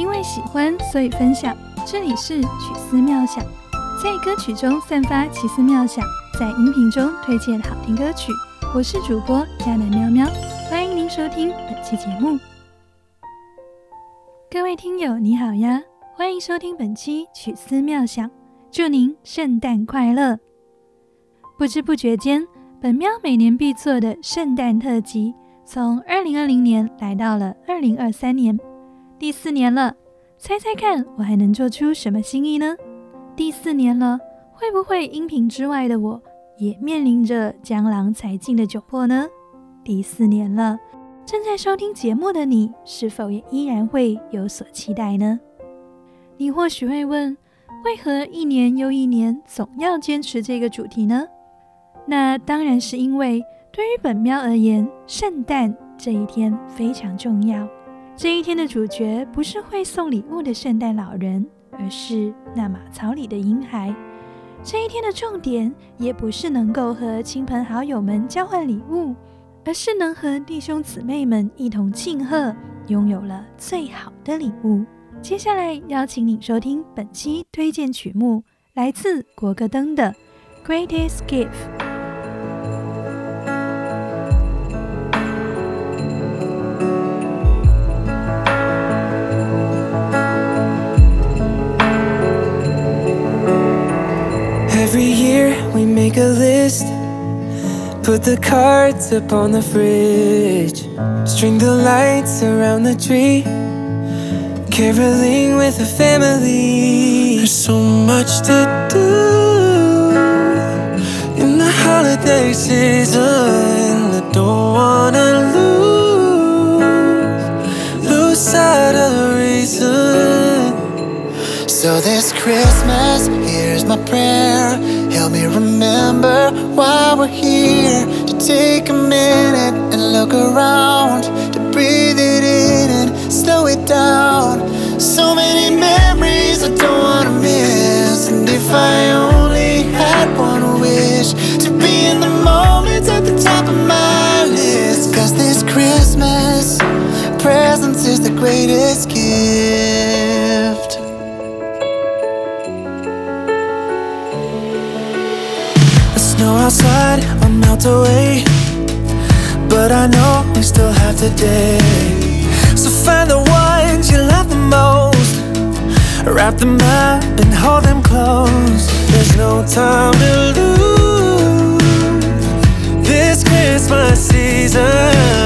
因为喜欢，所以分享。这里是曲思妙想，在歌曲中散发奇思妙想，在音频中推荐好听歌曲。我是主播佳南喵喵，欢迎您收听本期节目。各位听友，你好呀，欢迎收听本期曲思妙想，祝您圣诞快乐。不知不觉间，本喵每年必做的圣诞特辑，从二零二零年来到了二零二三年。第四年了，猜猜看，我还能做出什么新意呢？第四年了，会不会音频之外的我也面临着江郎才尽的窘迫呢？第四年了，正在收听节目的你，是否也依然会有所期待呢？你或许会问，为何一年又一年总要坚持这个主题呢？那当然是因为，对于本喵而言，圣诞这一天非常重要。这一天的主角不是会送礼物的圣诞老人，而是那马槽里的婴孩。这一天的重点也不是能够和亲朋好友们交换礼物，而是能和弟兄姊妹们一同庆贺，拥有了最好的礼物。接下来邀请你收听本期推荐曲目，来自国歌灯的《Greatest Gift》。Make a list, put the cards up on the fridge, string the lights around the tree, caroling with the family. There's so much to do in the holiday season. I don't wanna lose, lose sight of reason. So this Christmas, here's my prayer. Help me remember why we're here. To take a minute and look around. To breathe it in and slow it down. So many memories I don't wanna miss. And if I only today. So find the ones you love the most. Wrap them up and hold them close. There's no time to lose. This Christmas season,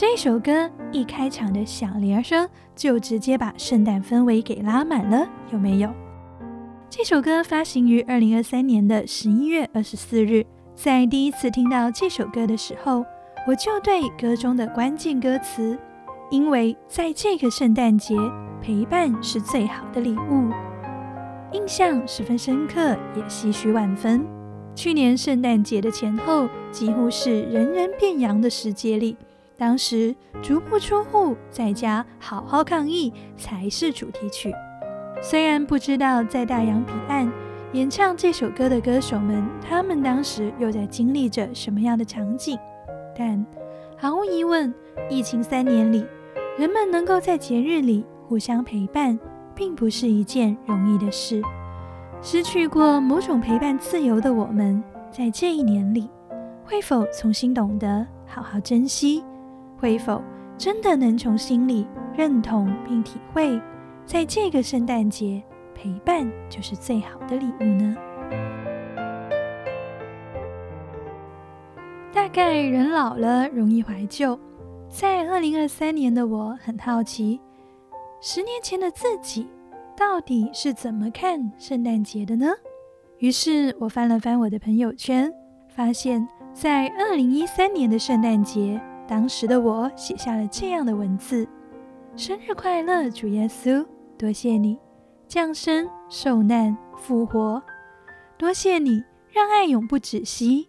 这首歌一开场的响铃声就直接把圣诞氛围给拉满了，有没有？这首歌发行于二零二三年的十一月二十四日。在第一次听到这首歌的时候，我就对歌中的关键歌词“因为在这个圣诞节，陪伴是最好的礼物”印象十分深刻，也唏嘘万分。去年圣诞节的前后，几乎是人人变羊的时节里，当时足不出户，在家好好抗疫才是主题曲。虽然不知道在大洋彼岸演唱这首歌的歌手们，他们当时又在经历着什么样的场景，但毫无疑问，疫情三年里，人们能够在节日里互相陪伴，并不是一件容易的事。失去过某种陪伴自由的我们，在这一年里，会否重新懂得好好珍惜？会否真的能从心里认同并体会？在这个圣诞节，陪伴就是最好的礼物呢。大概人老了容易怀旧，在二零二三年的我很好奇，十年前的自己到底是怎么看圣诞节的呢？于是我翻了翻我的朋友圈，发现，在二零一三年的圣诞节，当时的我写下了这样的文字：“生日快乐，主耶稣。”多谢你降生、受难、复活，多谢你让爱永不止息，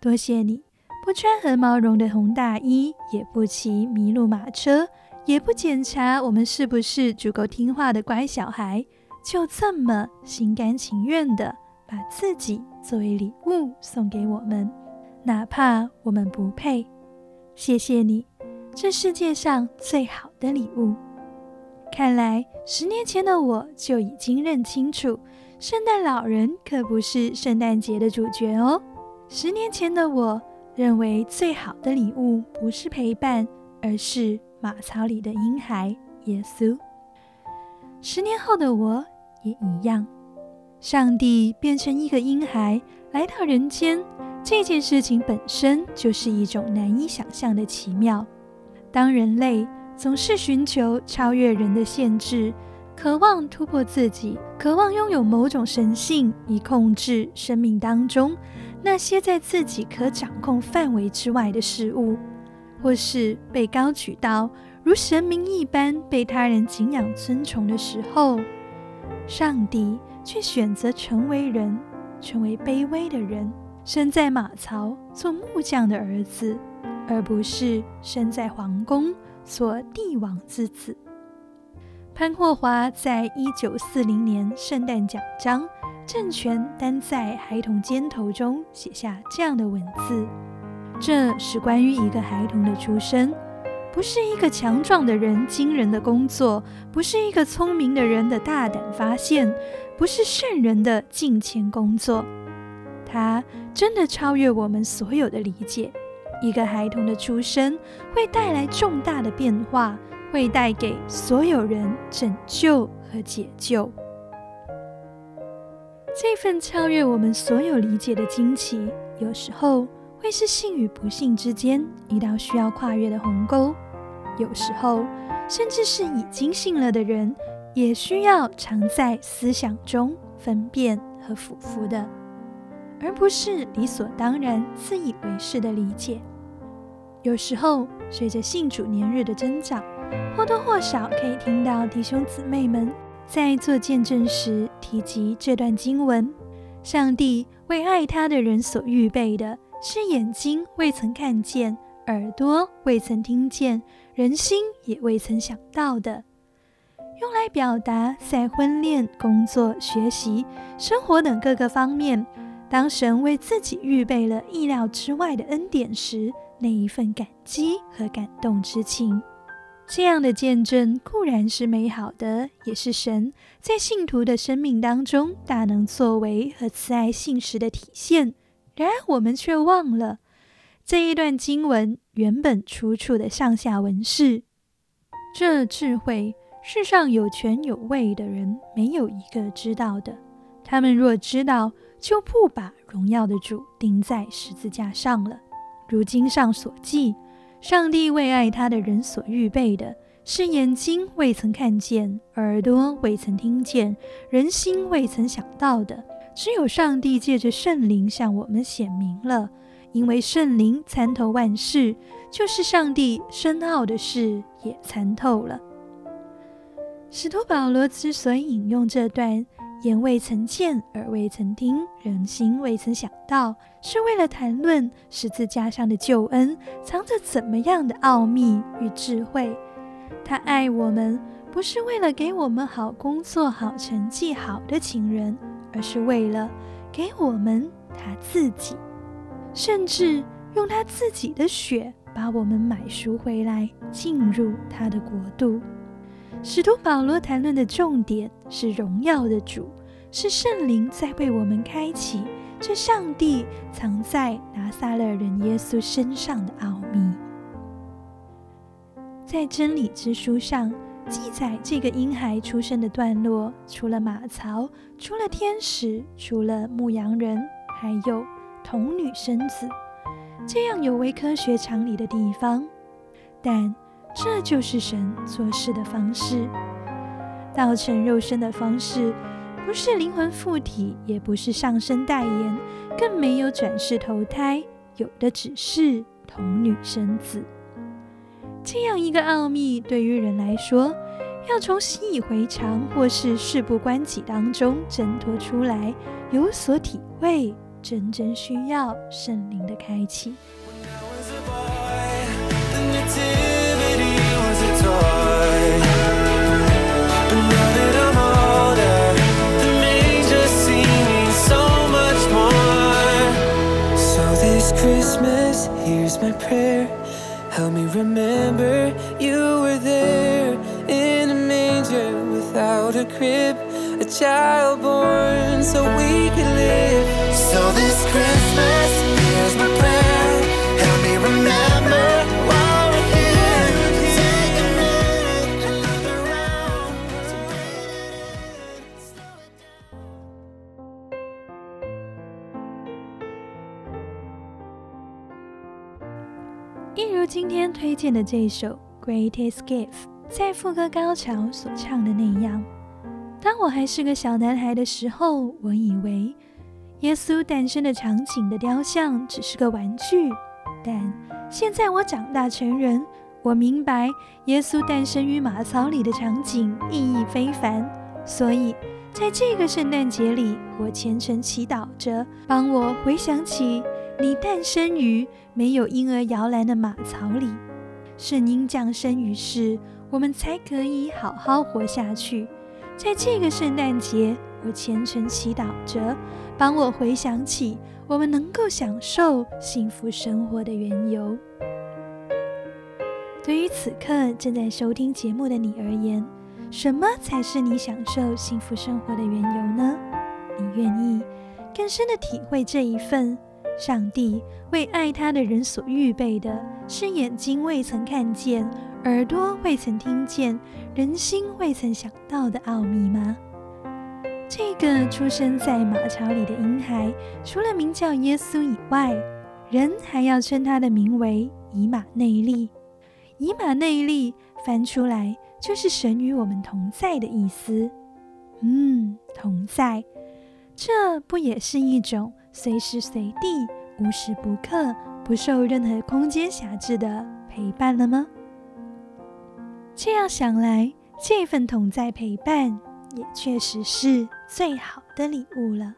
多谢你不穿和毛绒的红大衣，也不骑麋鹿马车，也不检查我们是不是足够听话的乖小孩，就这么心甘情愿的把自己作为礼物送给我们，哪怕我们不配。谢谢你，这世界上最好的礼物。看来十年前的我就已经认清楚，圣诞老人可不是圣诞节的主角哦。十年前的我认为最好的礼物不是陪伴，而是马槽里的婴孩耶稣。十年后的我也一样，上帝变成一个婴孩来到人间，这件事情本身就是一种难以想象的奇妙。当人类。总是寻求超越人的限制，渴望突破自己，渴望拥有某种神性，以控制生命当中那些在自己可掌控范围之外的事物，或是被高举到如神明一般被他人敬仰尊崇的时候，上帝却选择成为人，成为卑微的人，生在马槽做木匠的儿子，而不是生在皇宫。做帝王之子，潘霍华在一九四零年圣诞奖章“政权担在孩童肩头”中写下这样的文字：这是关于一个孩童的出生，不是一个强壮的人惊人的工作，不是一个聪明的人的大胆发现，不是圣人的敬虔工作，它真的超越我们所有的理解。一个孩童的出生会带来重大的变化，会带给所有人拯救和解救。这份超越我们所有理解的惊奇，有时候会是幸与不幸之间一道需要跨越的鸿沟；有时候，甚至是已经信了的人，也需要常在思想中分辨和俯伏的，而不是理所当然、自以为是的理解。有时候，随着信主年日的增长，或多或少可以听到弟兄姊妹们在做见证时提及这段经文：上帝为爱他的人所预备的，是眼睛未曾看见，耳朵未曾听见，人心也未曾想到的。用来表达在婚恋、工作、学习、生活等各个方面，当神为自己预备了意料之外的恩典时。那一份感激和感动之情，这样的见证固然是美好的，也是神在信徒的生命当中大能作为和慈爱信实的体现。然而，我们却忘了这一段经文原本出处的上下文是：这智慧，世上有权有位的人没有一个知道的。他们若知道，就不把荣耀的主钉在十字架上了。如经上所记，上帝为爱他的人所预备的，是眼睛未曾看见，耳朵未曾听见，人心未曾想到的。只有上帝借着圣灵向我们显明了，因为圣灵参透万事，就是上帝深奥的事也参透了。使徒保罗之所以引用这段“眼未曾见，耳未曾听，人心未曾想到”，是为了谈论十字架上的救恩藏着怎么样的奥秘与智慧。他爱我们，不是为了给我们好工作、好成绩、好的情人，而是为了给我们他自己，甚至用他自己的血把我们买赎回来，进入他的国度。使徒保罗谈论的重点是荣耀的主，是圣灵在为我们开启这上帝藏在拿撒勒人耶稣身上的奥秘。在真理之书上记载这个婴孩出生的段落，除了马槽，除了天使，除了牧羊人，还有童女生子，这样有违科学常理的地方，但。这就是神做事的方式，道成肉身的方式，不是灵魂附体，也不是上身代言，更没有转世投胎，有的只是童女生子。这样一个奥秘，对于人来说，要从习以为常或是事不关己当中挣脱出来，有所体会，真正需要圣灵的开启。一如今天推荐的这首《Greatest Gift》，在副歌高潮所唱的那样：当我还是个小男孩的时候，我以为耶稣诞生的场景的雕像只是个玩具；但现在我长大成人，我明白耶稣诞生于马槽里的场景意义非凡。所以，在这个圣诞节里，我虔诚祈祷着，帮我回想起你诞生于没有婴儿摇篮的马槽里。圣婴降生于世，我们才可以好好活下去。在这个圣诞节，我虔诚祈祷着，帮我回想起我们能够享受幸福生活的缘由。对于此刻正在收听节目的你而言，什么才是你享受幸福生活的缘由呢？你愿意更深的体会这一份上帝为爱他的人所预备的，是眼睛未曾看见，耳朵未曾听见，人心未曾想到的奥秘吗？这个出生在马槽里的婴孩，除了名叫耶稣以外，人还要称他的名为以马内利。以马内利翻出来就是神与我们同在的意思。嗯，同在，这不也是一种随时随地、无时不刻、不受任何空间辖制的陪伴了吗？这样想来，这份同在陪伴，也确实是最好的礼物了。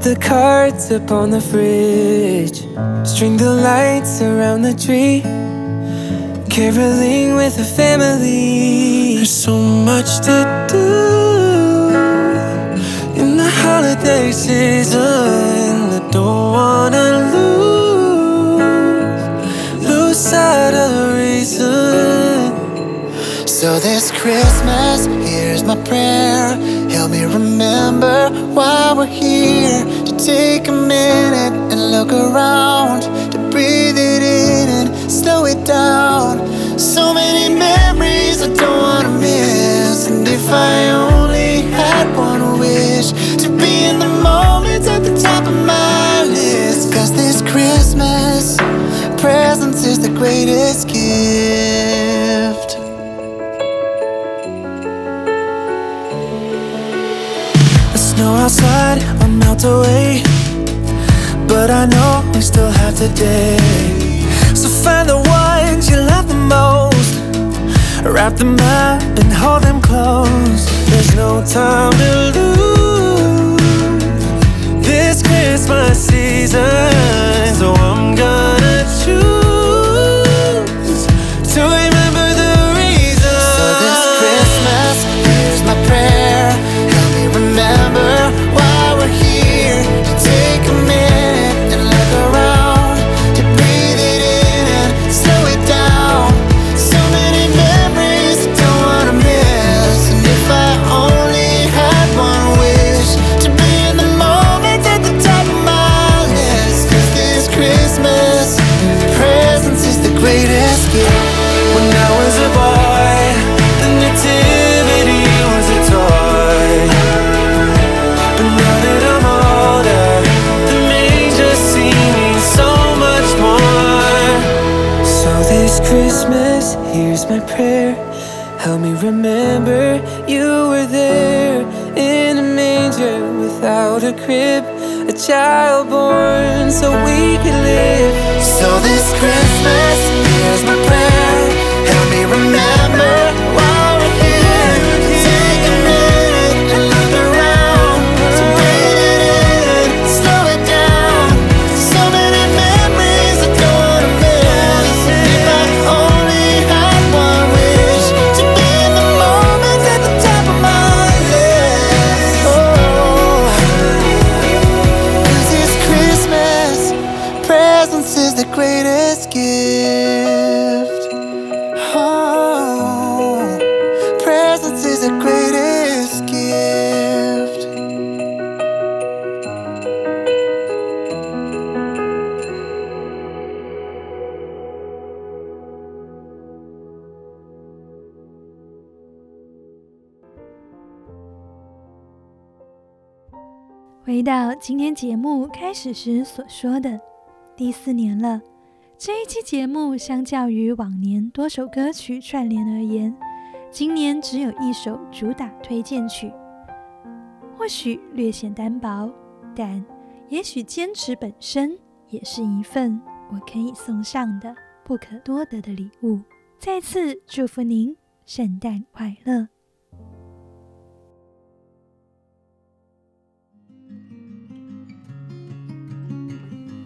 Put the cards up on the fridge, string the lights around the tree, caroling with the family. There's so much to do in the holiday season. I don't wanna lose, lose sight of the reason. So this Christmas, here's my prayer. Help me remember why we're here. Take a minute and look around. To breathe it in and slow it down. So many memories I don't wanna miss. And if I today. So find the ones you love the most. Wrap them up and hold them close. There's no time to lose. This Christmas season, so I'm gonna child 回到今天节目开始时所说的，第四年了。这一期节目相较于往年多首歌曲串联而言，今年只有一首主打推荐曲。或许略显单薄，但也许坚持本身也是一份我可以送上的不可多得的礼物。再次祝福您圣诞快乐！